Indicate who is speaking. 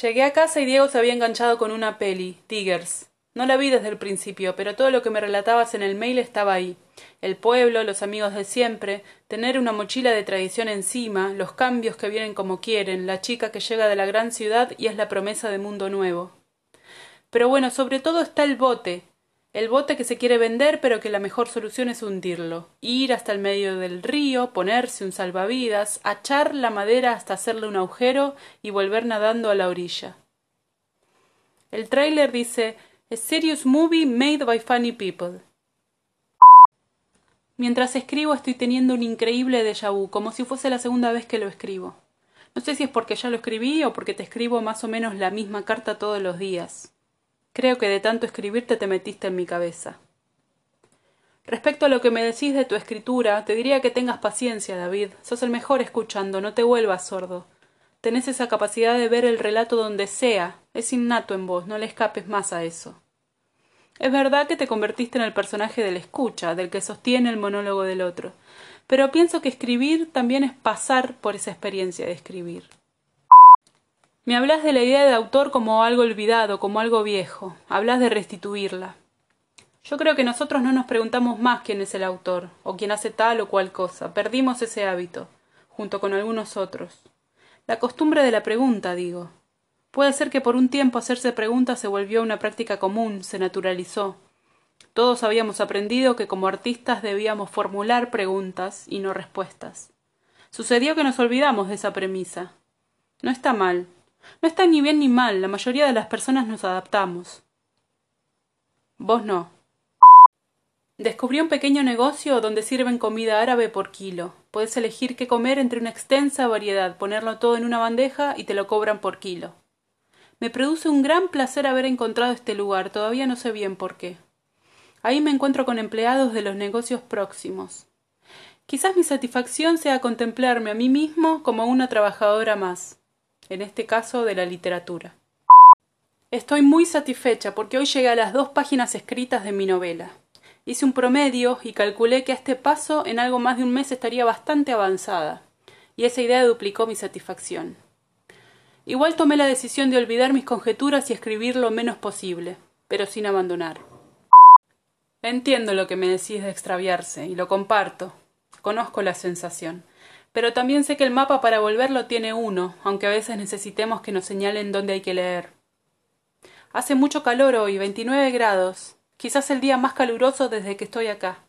Speaker 1: Llegué a casa y Diego se había enganchado con una peli, Tigers. No la vi desde el principio, pero todo lo que me relatabas en el mail estaba ahí. El pueblo, los amigos de siempre, tener una mochila de tradición encima, los cambios que vienen como quieren, la chica que llega de la gran ciudad y es la promesa de mundo nuevo. Pero bueno, sobre todo está el bote, el bote que se quiere vender pero que la mejor solución es hundirlo, ir hasta el medio del río, ponerse un salvavidas, achar la madera hasta hacerle un agujero y volver nadando a la orilla. El tráiler dice A serious movie made by funny people. Mientras escribo estoy teniendo un increíble déjà vu, como si fuese la segunda vez que lo escribo. No sé si es porque ya lo escribí o porque te escribo más o menos la misma carta todos los días. Creo que de tanto escribirte te metiste en mi cabeza. Respecto a lo que me decís de tu escritura, te diría que tengas paciencia, David. Sos el mejor escuchando, no te vuelvas sordo. Tenés esa capacidad de ver el relato donde sea. Es innato en vos, no le escapes más a eso. Es verdad que te convertiste en el personaje del escucha, del que sostiene el monólogo del otro, pero pienso que escribir también es pasar por esa experiencia de escribir. Me hablas de la idea de autor como algo olvidado, como algo viejo. Hablas de restituirla. Yo creo que nosotros no nos preguntamos más quién es el autor, o quién hace tal o cual cosa. Perdimos ese hábito, junto con algunos otros. La costumbre de la pregunta, digo. Puede ser que por un tiempo hacerse preguntas se volvió una práctica común, se naturalizó. Todos habíamos aprendido que como artistas debíamos formular preguntas y no respuestas. Sucedió que nos olvidamos de esa premisa. No está mal, no está ni bien ni mal, la mayoría de las personas nos adaptamos. Vos no. Descubrí un pequeño negocio donde sirven comida árabe por kilo. Puedes elegir qué comer entre una extensa variedad, ponerlo todo en una bandeja y te lo cobran por kilo. Me produce un gran placer haber encontrado este lugar, todavía no sé bien por qué. Ahí me encuentro con empleados de los negocios próximos. Quizás mi satisfacción sea contemplarme a mí mismo como una trabajadora más en este caso de la literatura. Estoy muy satisfecha porque hoy llegué a las dos páginas escritas de mi novela. Hice un promedio y calculé que a este paso en algo más de un mes estaría bastante avanzada, y esa idea duplicó mi satisfacción. Igual tomé la decisión de olvidar mis conjeturas y escribir lo menos posible, pero sin abandonar. Entiendo lo que me decís de extraviarse, y lo comparto. Conozco la sensación pero también sé que el mapa para volverlo tiene uno, aunque a veces necesitemos que nos señalen dónde hay que leer. Hace mucho calor hoy, 29 grados, quizás el día más caluroso desde que estoy acá.